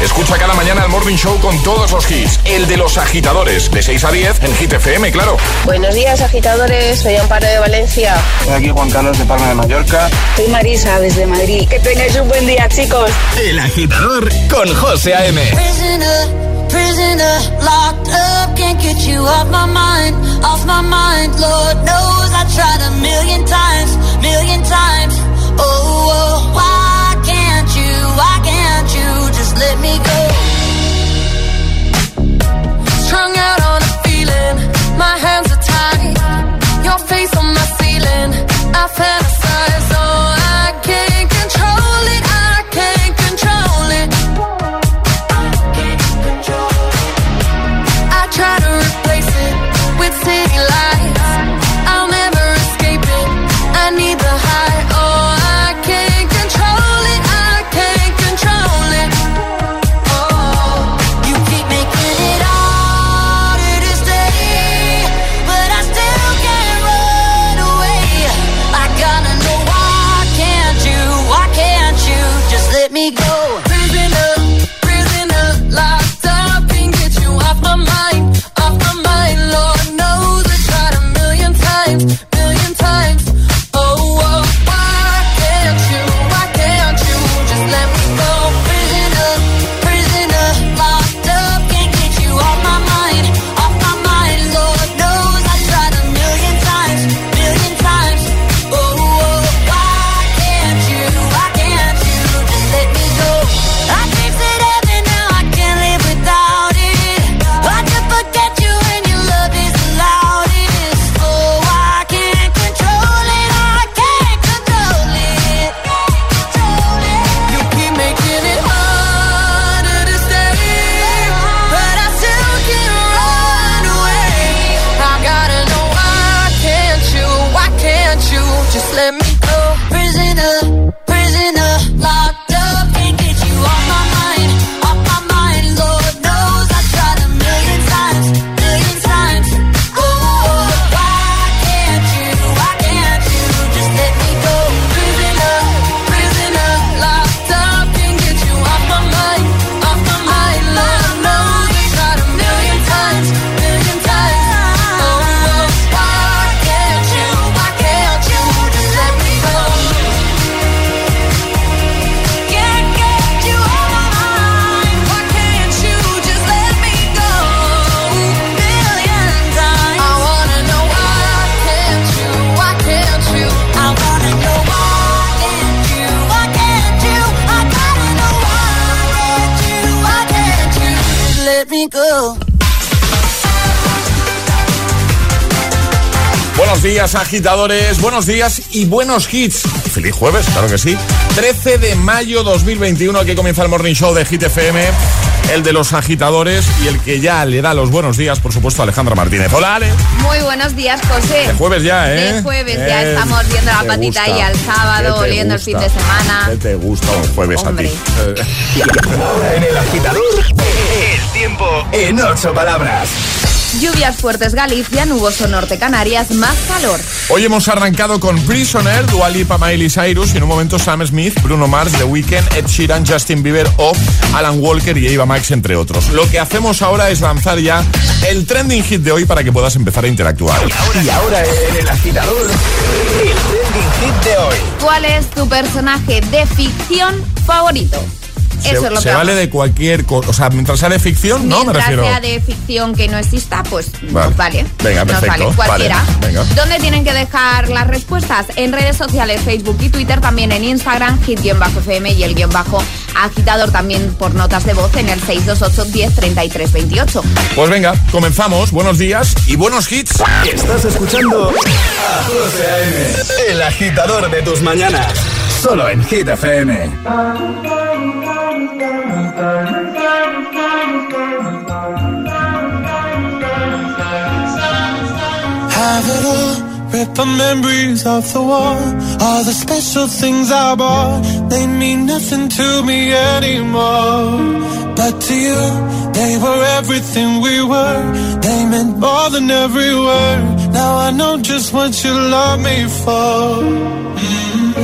Escucha cada mañana el Morning Show con todos los hits. El de los agitadores, de 6 a 10 en Hit FM, claro. Buenos días, agitadores. Soy Amparo de Valencia. Aquí Juan Carlos de Palma de Mallorca. Soy Marisa desde Madrid. Que tengáis un buen día, chicos. El agitador con José A.M. Prisoner, prisoner, locked up, can't get you off my mind, off my mind. Lord knows I tried a million times, million times. Oh, oh, why can't you, why can't let me go? Strung out on a feeling, my hands are tied, your face on my ceiling. I fantasize, oh, I can't control it, I can't control it. I try to replace it with city lights. Buenos días, agitadores. Buenos días y buenos hits. Feliz jueves, claro que sí. 13 de mayo 2021, aquí comienza el Morning Show de Hit FM. El de los agitadores y el que ya le da los buenos días, por supuesto, Alejandra Martínez. Hola, Ale. Muy buenos días, José. De jueves ya, ¿eh? De jueves ya Eh, estamos viendo la ¿te patita gusta? ahí al sábado, ¿Qué te oliendo el fin de semana. ¿Qué te gusta un jueves Hombre. a ti? Eh, En el agitador, el tiempo en ocho palabras. Lluvias fuertes Galicia, nuboso norte Canarias, más calor. Hoy hemos arrancado con Prisoner, Dua Lipa, Miley Cyrus y en un momento Sam Smith, Bruno Mars, The Weeknd, Ed Sheeran, Justin Bieber o Alan Walker y Eva Max, entre otros. Lo que hacemos ahora es lanzar ya el trending hit de hoy para que puedas empezar a interactuar. Y ahora en el agitador, el trending hit de hoy. ¿Cuál es tu personaje de ficción favorito? Eso se, es lo se que vale de cualquier cosa. O sea, mientras sea de ficción, no me Mientras refiero. sea de ficción que no exista, pues Vale. nos vale. Venga, Nos perfecto. vale, cualquiera. Vale, venga. ¿Dónde tienen que dejar las respuestas? En redes sociales, Facebook y Twitter, también en Instagram, hit-fm y el guion bajo agitador también por notas de voz en el 628 10 33 28. Pues venga, comenzamos. Buenos días y buenos hits. Estás escuchando a José A.M., el agitador de tus mañanas. Solo en Hit FM. Have it all, rip the memories of the war. All the special things I bought, they mean nothing to me anymore. But to you, they were everything we were. They meant more than every word. Now I know just what you love me for. Mm.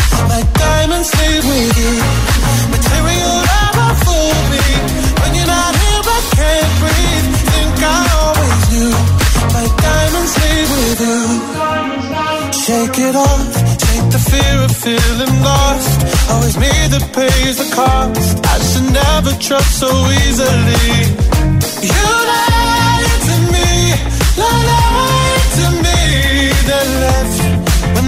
My diamonds with you. Material me. When you're not here, I can't breathe. Think I always knew. Diamonds with you. Shake it off. Take the fear of feeling lost. Always me that pays the cost. I should never trust so easily. You lied to me, lied to me. Then left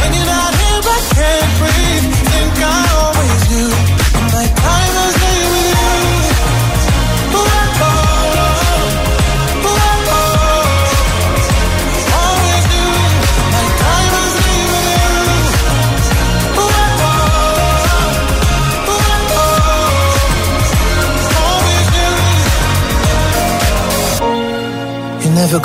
When you're not here, I can't breathe. Think I always knew.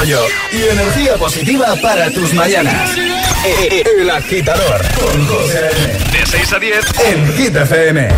rollo y energía positiva para tus mañanas. E- e- El agitador con José. De 6 a 10. en Hit FM.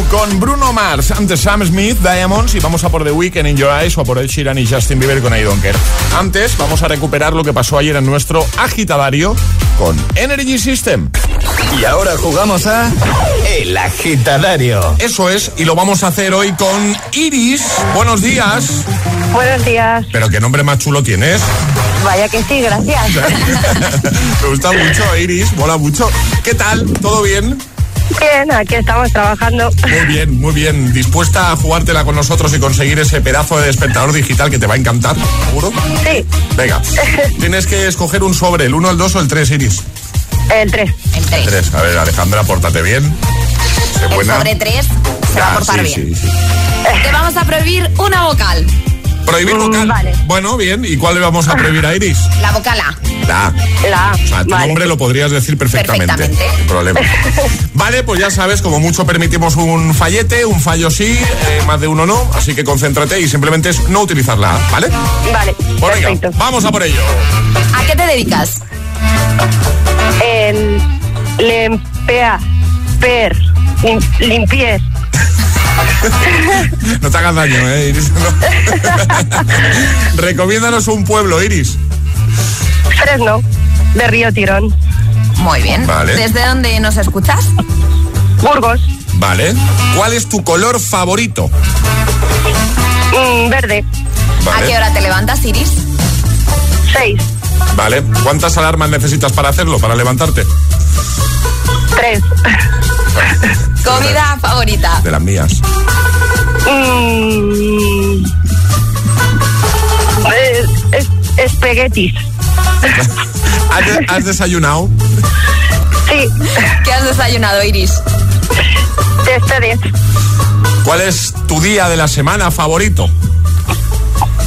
You con Bruno Mars. Antes Sam Smith, Diamonds. Y vamos a por The Weeknd in Your Eyes o a por Ed Sheeran y Justin Bieber con I Don't Care. Antes, vamos a recuperar lo que pasó ayer en nuestro agitadario con Energy System. Y ahora jugamos a El Agitadario. Eso es, y lo vamos a hacer hoy con Iris. Buenos días. Buenos días. Pero qué nombre más chulo tienes. Vaya que sí, gracias. Me gusta mucho, Iris. Mola mucho. ¿Qué tal? ¿Todo bien? Bien, aquí estamos trabajando. Muy bien, muy bien. ¿Dispuesta a jugártela con nosotros y conseguir ese pedazo de despertador digital que te va a encantar? ¿Seguro? Sí. Venga. Tienes que escoger un sobre, el 1, el 2 o el 3, Iris. El 3. El 3. El 3. A ver, Alejandra, pórtate bien. Sé El buena. sobre 3 se va a Ya, portar sí, bien. sí, sí. Te vamos a prohibir una vocal. Prohibir vocal. vale. Bueno, bien. ¿Y cuál le vamos a prohibir a Iris? La vocal A. La. La A. O sea, tu Vale. nombre lo podrías decir perfectamente. Perfectamente. Sin problema. Vale, pues ya sabes, como mucho permitimos un fallete, un fallo sí, eh, más de uno no. Así que concéntrate y simplemente es no utilizar la A, ¿vale? Vale, Pues venga, vamos a por ello. ¿A qué te dedicas? El lempea, per, lim- limpiez. No te hagas daño, ¿eh, Iris? No. Recomiéndanos un pueblo, Iris. Fresno, de Río Tirón. Muy bien. Vale. ¿Desde dónde nos escuchas? Burgos, Vale. ¿Cuál es tu color favorito? mm, verde, ¿A qué hora te levantas, Iris? 6, Vale. ¿Cuántas alarmas necesitas para hacerlo, para levantarte? 3. Comida favorita. De las mías. Mm, espaguetis. ¿Has, de- has desayunado? Sí, ¿Qué has desayunado, Iris? de ustedes. ¿Cuál es tu día de la semana favorito?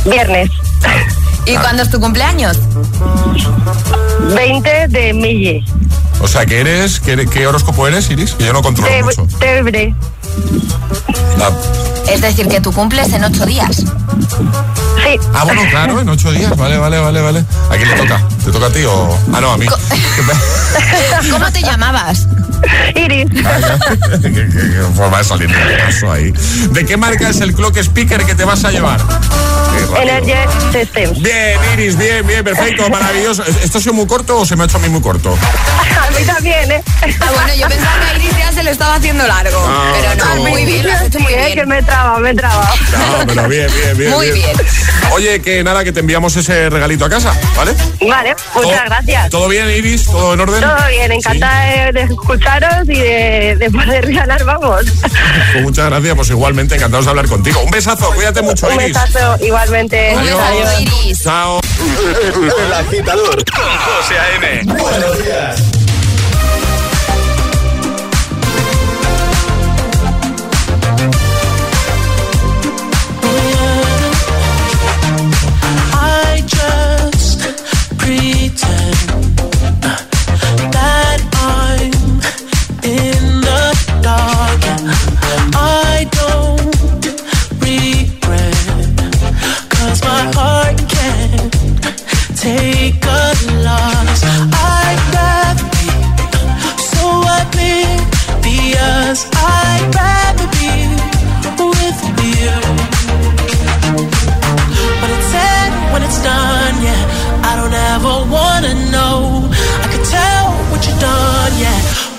Viernes, ¿Y cuándo es tu cumpleaños? 20 de Mille. O sea, que eres, ¿qué, qué horóscopo eres, Iris? Que yo no controlo mucho. Tebre. Es decir, que tú cumples en ocho días. Sí. Ah, bueno, claro, en ocho días. Vale, vale, vale, vale. ¿A quién le toca? ¿Te toca a ti o...? Ah, no, a mí. ¿Cómo te llamabas? Iris. ¿Qué, qué- qué forma de salir del paso ahí. ¿De qué marca es el clock speaker que te vas a llevar? Energy Systems. Bien, Iris, bien, bien, perfecto, maravilloso. ¿Esto ha sido muy corto o se me ha hecho a mí muy corto? A mí también, ¿eh? Ah, bueno, yo pensaba que a Iris ya se lo estaba haciendo largo. Ah, pero no, no. muy bien, lo has hecho muy Sí, ¿eh? bien. que me he trabado, me he trabado. No, pero bien, bien, bien. Muy bien. Oye, que nada, que te enviamos ese regalito a casa, ¿vale? Vale, muchas ¿Todo- gracias. ¿Todo bien, Iris? ¿Todo en orden? Todo bien, encantada de, de escucharos y de, de poder ganar, vamos. Pues muchas gracias, pues igualmente encantados de hablar contigo. Un besazo, cuídate mucho, Un Iris. besazo igualmente. Un besazo, Iris. Chao. El agitador Con José A.M. Buenos días.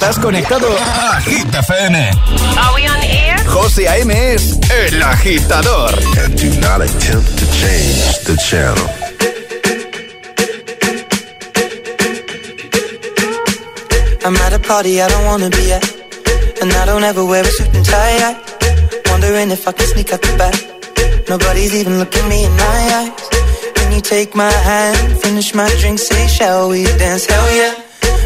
Estás conectado a Hit FM. Are we on air? José A.M. es el agitador. and do not attempt to change the channel. I'm at a party I don't wanna be at. And I don't ever wear a suit and tie. I wondering if I can sneak out the back. Nobody's even looking me in my eyes. Can you take my hand, finish my drink, say, shall we dance? Hell yeah.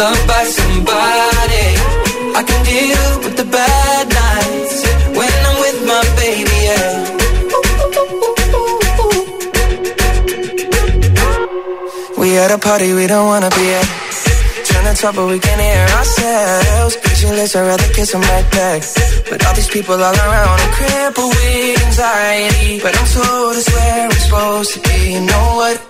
loved by somebody. I can deal with the bad nights when I'm with my baby, yeah. We at a party we don't wanna be at. Trying to talk but we can't hear ourselves. Pictureless, I'd rather kiss right back. But all these people all around are crippled with anxiety. But I'm told it's where I'm supposed to be. You know what?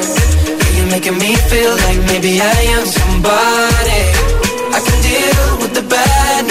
Making me feel like maybe I am somebody. I can deal with the bad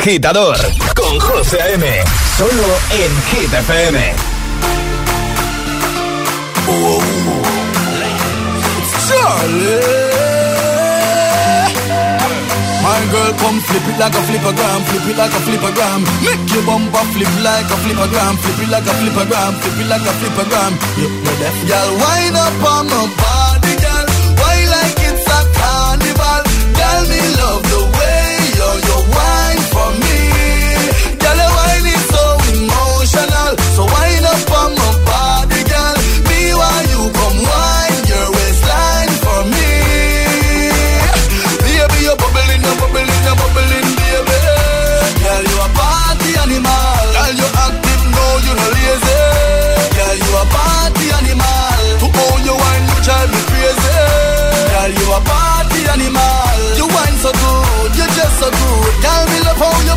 agitador con José A.M. Solo en Hit FM. My girl, come flip it like a flippergram, flip it like a flippergram. Make your bumper flip like a flippergram, flip it like a flippergram, flip it like a flippergram. You know that, girl, wind up on my emotional, so wind up on my body, girl. Me while you come wine your waistline for me. Baby, you're bubbling, you're bubbling, you're bubbling, baby. Girl, you a party animal. Girl, you active, no, you no lazy. Girl, you a party animal. To own your wine, you drive me crazy. Girl, you a party animal. You wine so good, you just so good. Girl, me love how you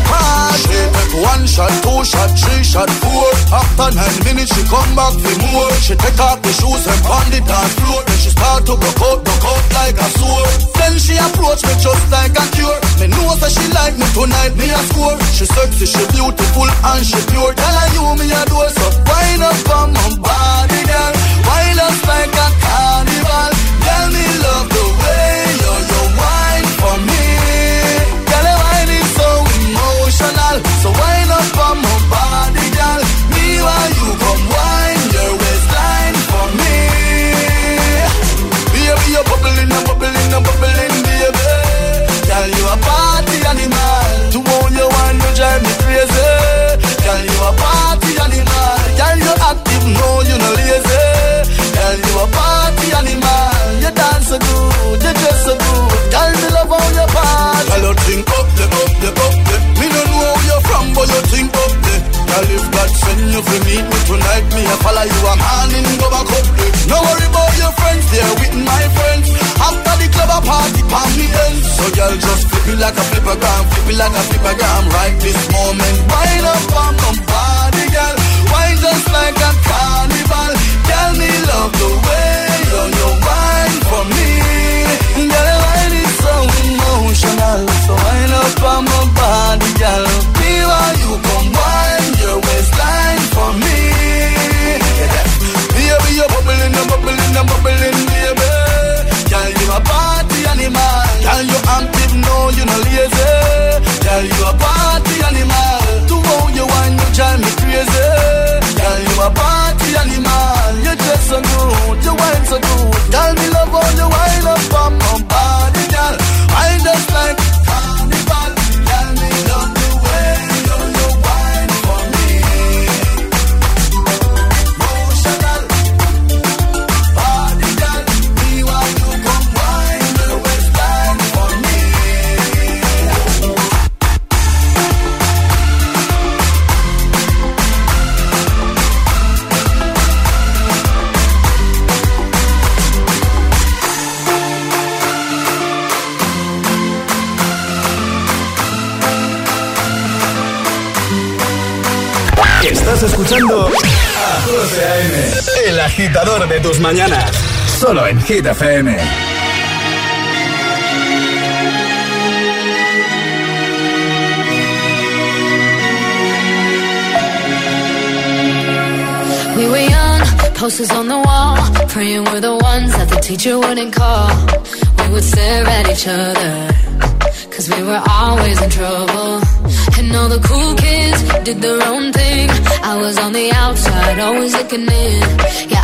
one shot, two shot, three shot, four. After nine minutes, she come back for more. She take off the shoes and pound it on floor. Then she start to broke out, broke out like a sword. Then she approach me just like a cure. Me know that she like me tonight, me a score. She sexy, she beautiful and she pure. Tell her you me a do so wind up on my body, girl. Wind up like a carnival. Girl, me love so good, you dress so good. Girl, me love how you party. Girl, you think up the, up the, up the. Me don't know where you're from, but you think up the. Girl, if God send you for meet me tonight, me a follow you. I'm handing go back up the. No worry about your friends, they're with my friends. After the club, a party, palm me end. So girl, just flip it like a flipper gram, flip it like a flipper gram. Right this moment, wind up, I'm body, girl. Wind just like a carnival. Girl, me love the way. Girl, why is so emotional? So wind up on my body, girl. Feel how you combine your waistline for me. Baby, you're bubbling, you're bubbling, you're bubbling, baby. Girl, you a party animal. Girl, you active, no, you no lazy. Girl, you a party animal. To how you wine, you drive me crazy. Girl, you a party animal. You dress so good, you wine so good. Girl, me love all your wine up. agitador de tus mañanas. Solo en Hit FM. We were young, posters on the wall, praying we're the ones that the teacher wouldn't call. We would stare at each other, cause we were always in trouble. And all the cool kids did their own thing. I was on the outside, always looking in. Yeah,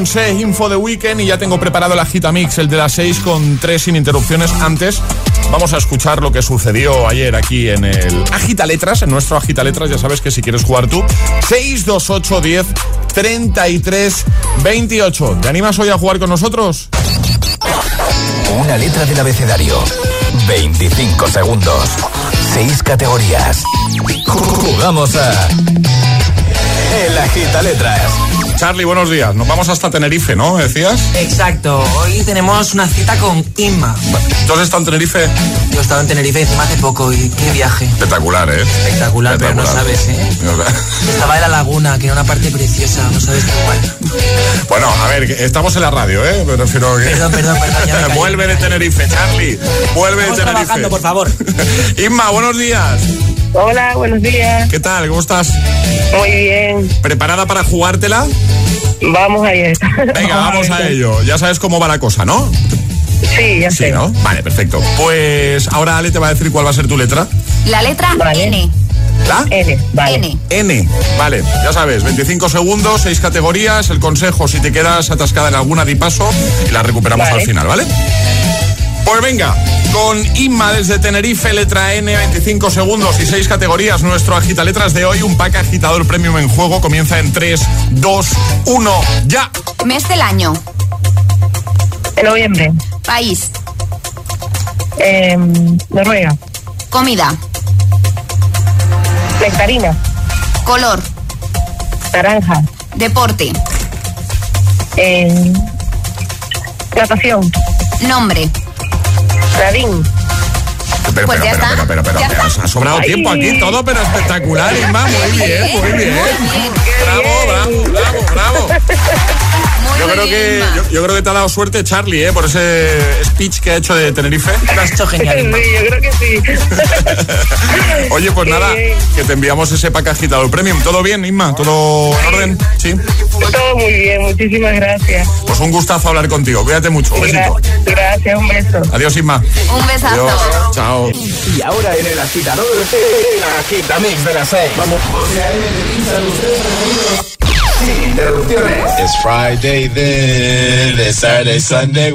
Beyoncé, Info de Weekend y ya tengo preparado la Gita Mix, el de las 6 con tres sin interrupciones. Antes vamos a escuchar lo que sucedió ayer aquí en el Agita Letras, en nuestro Agita Letras. Ya sabes que si quieres jugar tú, 628 10 33 28. ¿Te animas hoy a jugar con nosotros? Una letra del abecedario. 25 segundos. 6 categorías. Jugamos a. El Agita Letras. Charlie, buenos días. Nos vamos hasta Tenerife, ¿no? ¿Decías? Exacto, hoy tenemos una cita con Inma. ¿Tú has estado en Tenerife? Yo he estado en Tenerife encima hace poco y qué viaje. Espectacular, ¿eh? Espectacular, pero no sabes, ¿eh? Estaba en la laguna, que era una parte preciosa, no sabes qué guay. Bueno, a ver, estamos en la radio, ¿eh? Me refiero que... Perdón, perdón, perdón. ya me callo. Vuelve de Tenerife, Charlie. Vuelve de Estamos Tenerife. trabajando, por favor. Inma, buenos días. Hola, buenos días. ¿Qué tal? ¿Cómo estás? Muy bien. ¿Preparada para jugártela? Vamos a ir. Venga, vamos a ello. Ya sabes cómo va la cosa, ¿no? Sí, ya Sí, sé. ¿no? Vale, perfecto. Pues ahora Ale te va a decir cuál va a ser tu letra. La letra N. ¿La? N, vale. N. N. Vale, ya sabes, 25 segundos, 6 categorías. El consejo, si te quedas atascada en alguna, di paso y la recuperamos Vale. al final, ¿vale? Pues venga, con Inma desde Tenerife, letra N, 25 segundos y 6 categorías. Nuestro agita letras de hoy, un pack agitador premium en juego, comienza en 3, 2, 1, ya. Mes del año. En noviembre. País. Eh, Noruega. Comida. Nectarina. Color. Naranja. Deporte. Eh, natación. Nombre. Nadine. Pero, Pues pero, ya pero, está. pero, pero, pero, pero, ha sobrado Ay. tiempo aquí, todo, pero espectacular, Inma. Muy bien, muy bien. Bravo, bravo, bravo, bravo. Yo creo, que, yo, yo creo que te ha dado suerte Charlie, ¿eh? por ese speech que ha hecho de Tenerife. Lo has hecho genial, Sí, yo creo que sí. Oye, pues nada, que te enviamos ese pack agitador premium. ¿Todo bien, Inma? ¿Todo en orden? Sí. Todo muy bien, muchísimas gracias. Pues un gustazo hablar contigo. Cuídate mucho. Un besito. Gra- gracias, un beso. Adiós, Inma. Un besazo. Adiós. Chao. Y ahora en el agitador, el agitamix de las 6. Vamos. Sin interrupciones. It's Friday then, it's Saturday, Sunday.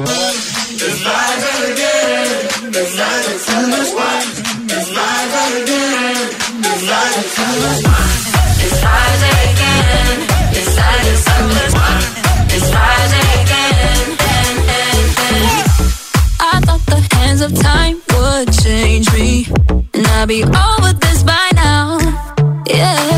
I thought the hands of time would change me, and I'd be over this by now. Yeah,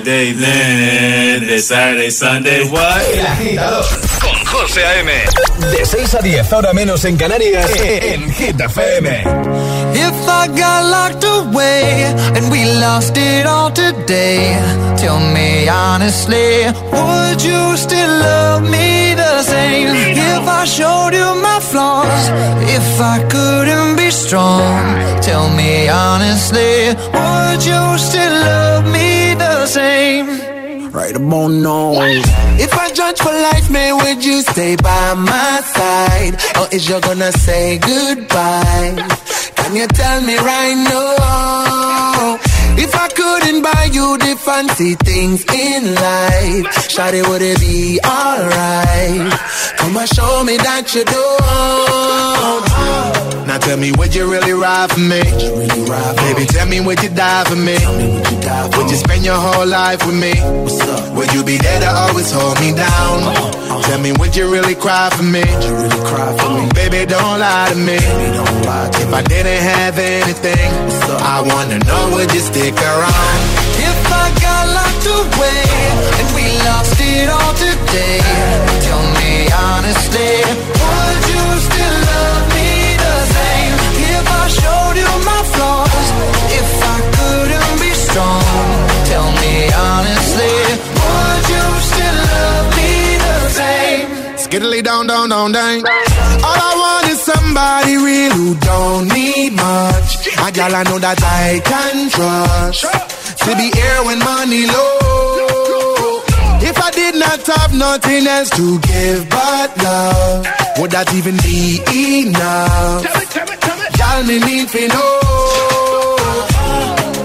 Friday then, it's Saturday, Sunday, what? El agitador. Con José A.M. De 6 a 10, ahora menos en Canarias, en Hit FM. If I got locked away and we lost it all today, tell me honestly, would you still love me the same? If I showed you my flaws, if I couldn't be strong, tell me honestly, would you still love me the same? Right about now. If I judge for life, man, would you stay by my side? Or is you gonna say goodbye? Can you tell me right now? If I couldn't buy you the fancy things in life, Shawty, would it be alright? Come and show me that you don't. Now tell me, would you really ride for me? Baby, tell me, would you die for me? Would you spend your whole life with me? Would you be there to always hold me down? Uh-huh. Uh-huh. Tell me, would you really cry for me? Baby, don't lie to me. If I didn't have anything, I wanna know, would you stick around? If I got locked away and we lost it all today, tell me honestly, would you still love me the same? If I showed you my flaws, if I couldn't be strong, tell me honestly, would you still love me the same? Skiddly down, down, down, down. All I want is somebody real who don't need much. A gal I know that I can trust. To be here when money low. If I did not have nothing else to give but love, would that even be enough? Y'all me need to know.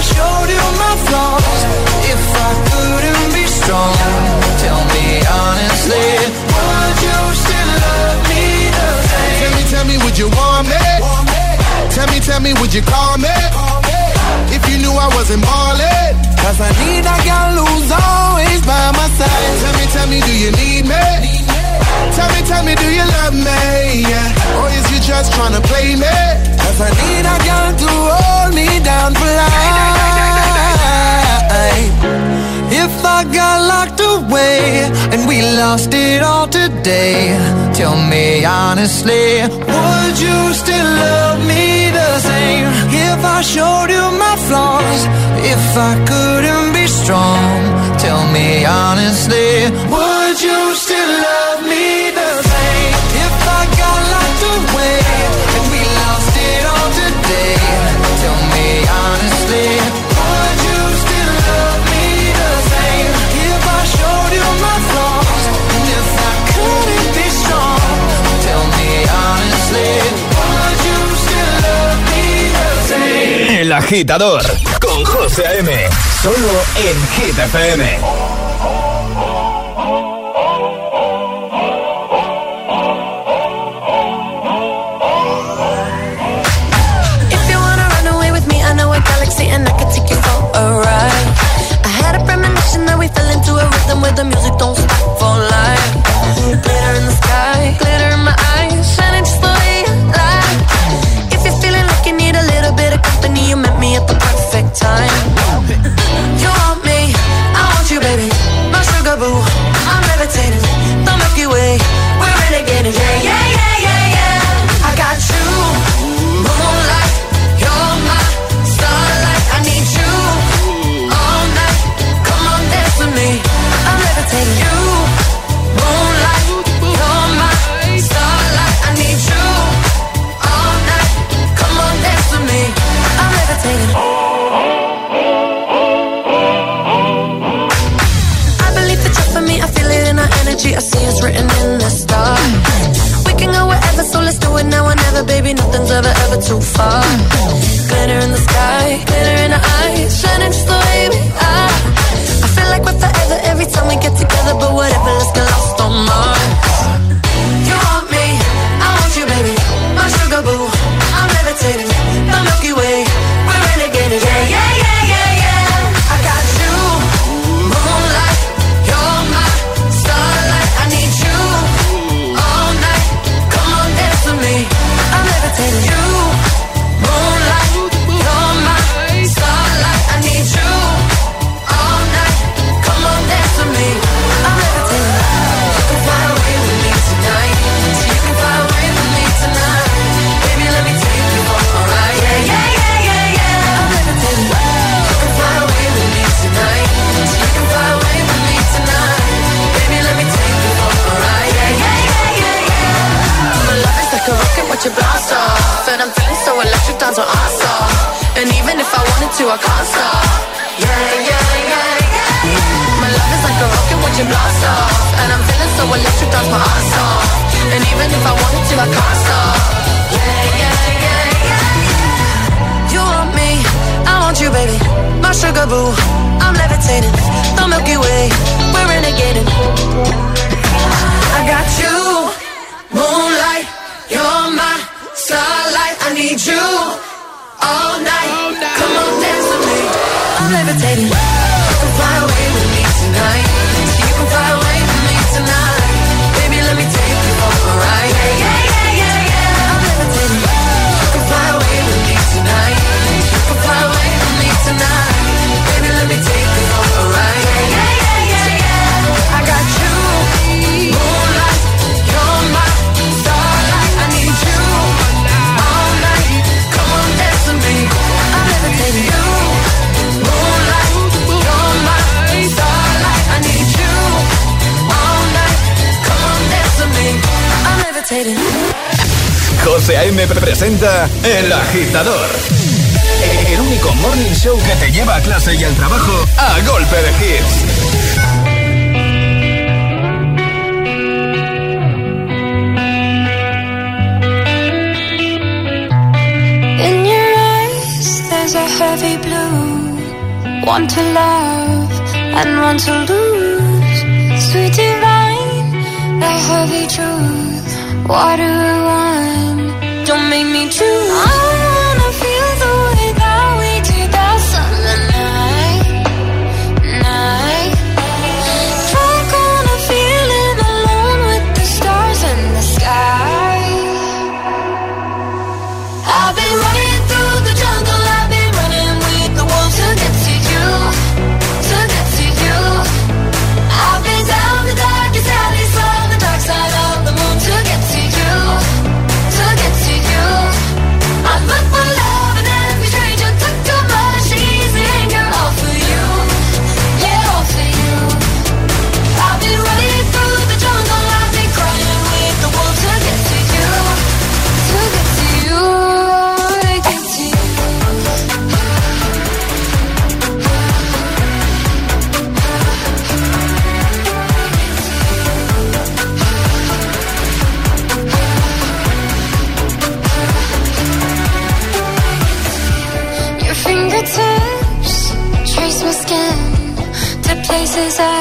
I showed you my flaws, if I couldn't be strong, tell me honestly, would you still love me the same? Tell me, tell me, would you want me? Tell me, tell me, would you call me? If you knew I wasn't ballin'. Cause I need a girl who's always by my side. Tell me, tell me, do you need me? Tell me, tell me, do you love me? Yeah. Or is you just tryna play me? Cause I need a girl to hold me down for life. If I got locked away and we lost it all today, tell me honestly, would you still love me the same? If I showed you my flaws, if I couldn't be strong, tell me honestly, would you still love me agitador con José A.M. Solo en Hit FM. If you wanna run away with me, I know a galaxy and I can take you for a ride. I had a premonition that we fell into a rhythm where the music Nothing's ever, too far. Glitter in the sky, glitter in our eyes, shining just the way we are. I feel like we're forever every time we get together, but whatever, let's get José A.M. presenta El Agitador. El único morning show que te lleva a clase y al trabajo a golpe de hits. In your eyes, there's a heavy blue. One to love and one to lose. Sweet divine, the heavy truth. Water one, don't make me too long.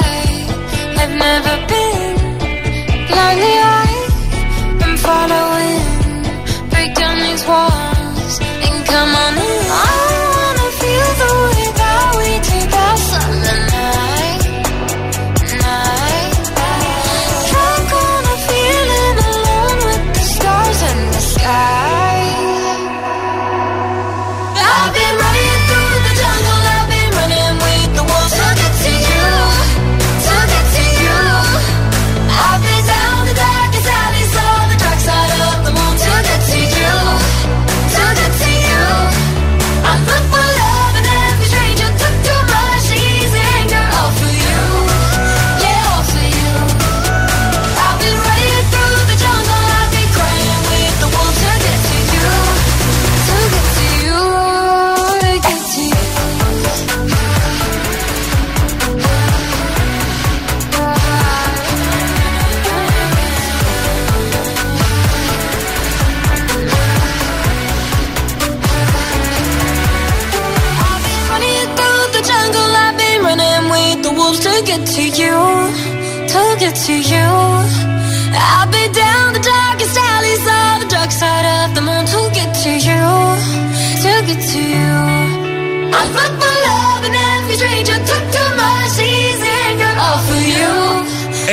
I have never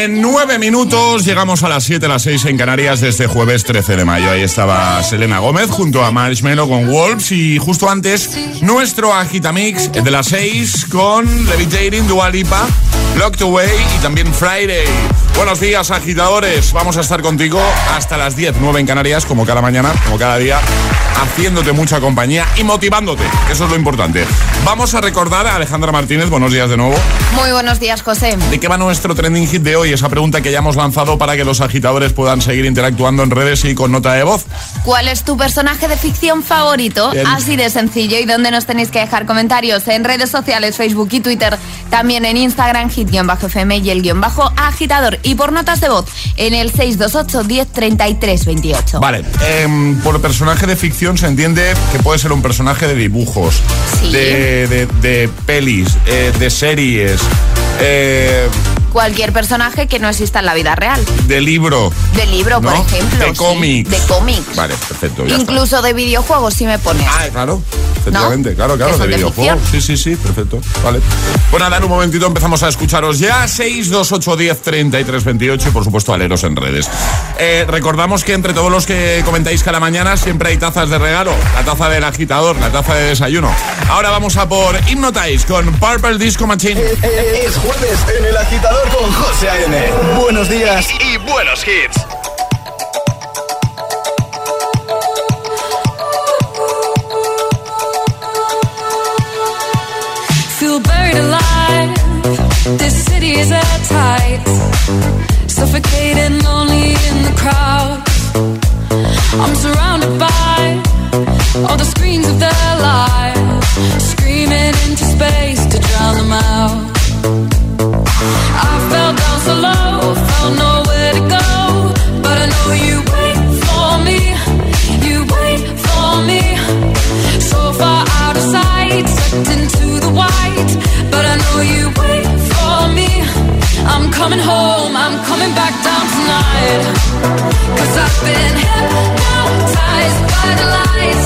en nueve minutos llegamos a las 7, a las 6 en Canarias desde este jueves 13 de mayo. Ahí estaba Selena Gómez junto a Marshmello con Wolves y justo antes nuestro agitamix de las 6 con Levitating Dualipa Locked Away y también Friday. Buenos días, agitadores. Vamos a estar contigo hasta las 10, 9 en Canarias, como cada mañana, como cada día, haciéndote mucha compañía y motivándote. Eso es lo importante. Vamos a recordar a Alejandra Martínez. Buenos días de nuevo. Muy buenos días, José. ¿De qué va nuestro trending hit de hoy? Esa pregunta que ya hemos lanzado para que los agitadores puedan seguir interactuando en redes y con nota de voz. ¿Cuál es tu personaje de ficción favorito? Bien. Así de sencillo. ¿Y dónde nos tenéis que dejar comentarios? En redes sociales, Facebook y Twitter. También en Instagram, hit-fm y el guion bajo agitador. Y por notas de voz, en el 628 10 33 28. Vale, em, por personaje de ficción se entiende que puede ser un personaje de dibujos, Sí. de, de- de pelis, eh, de series, eh, Cualquier personaje que no exista en la vida real. de libro. De libro, por ejemplo. De sí. cómics. De cómics. Vale, perfecto. Ya Incluso de videojuegos, si me pones. está. Claro, efectivamente, claro, claro, de videojuegos. Sí, sí, sí, perfecto. Vale. Pues nada, en un momentito empezamos a escucharos ya. 628 10 33 28 y por supuesto a leeros en redes. Eh, recordamos que entre todos los que comentáis cada mañana siempre hay tazas de regalo. La taza del agitador, la taza de desayuno. Ahora vamos a por Hypnotize con Purple Disco Machine. Es jueves en el agitador con José A.M. Buenos días y buenos hits. Feel buried alive. This city is at tight. Suffocating, lonely in the crowd. I'm surrounded by all the screens of their lives, screaming into space to drown them out. Cause I've been hypnotized by the lights.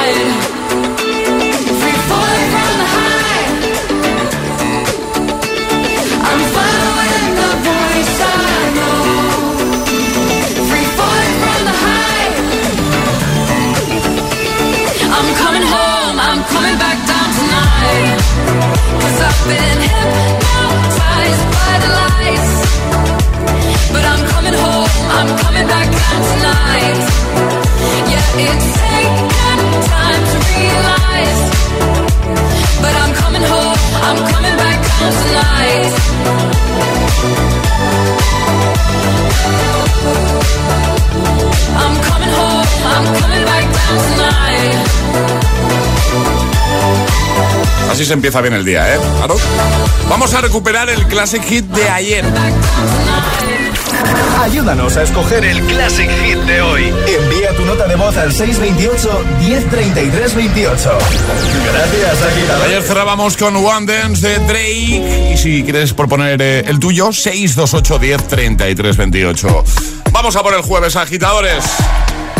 Se empieza bien el día, ¿eh? Claro. Vamos a recuperar el Classic Hit de ayer. Ayúdanos a escoger el Classic Hit de hoy. Envía tu nota de voz al 628 1033 28. Gracias, agitador. Ayer cerrábamos con One Dance de Drake. Y si quieres proponer eh, el tuyo, 628 10 33 28. Vamos a por el jueves, agitadores.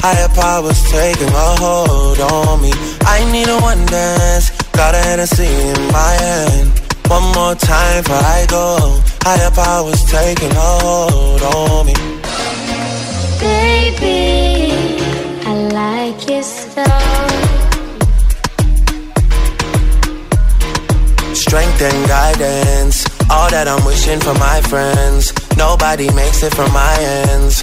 Higher powers taking a hold on me. I need a one dance. got a Hennessy in my hand. One more time before I go. Higher powers taking a hold on me. Baby, I like your style. Strength and guidance, all that I'm wishing for my friends. Nobody makes it from my ends.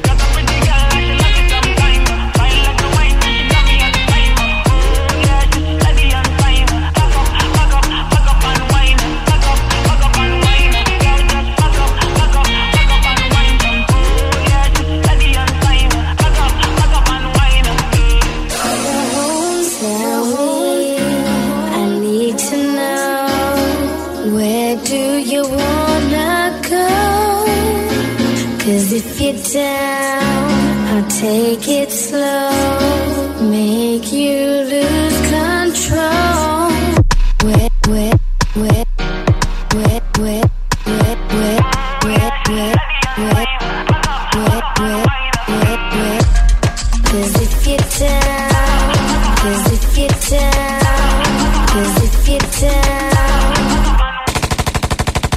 Take it slow, make you lose control. Where, where, where, where, where, where, where, where, where, where, where, where, where, where. Cause if you're down, cause if you're down, cause if you're down.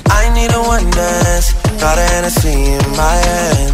I need a one dance. Got a Hennessy in my hand.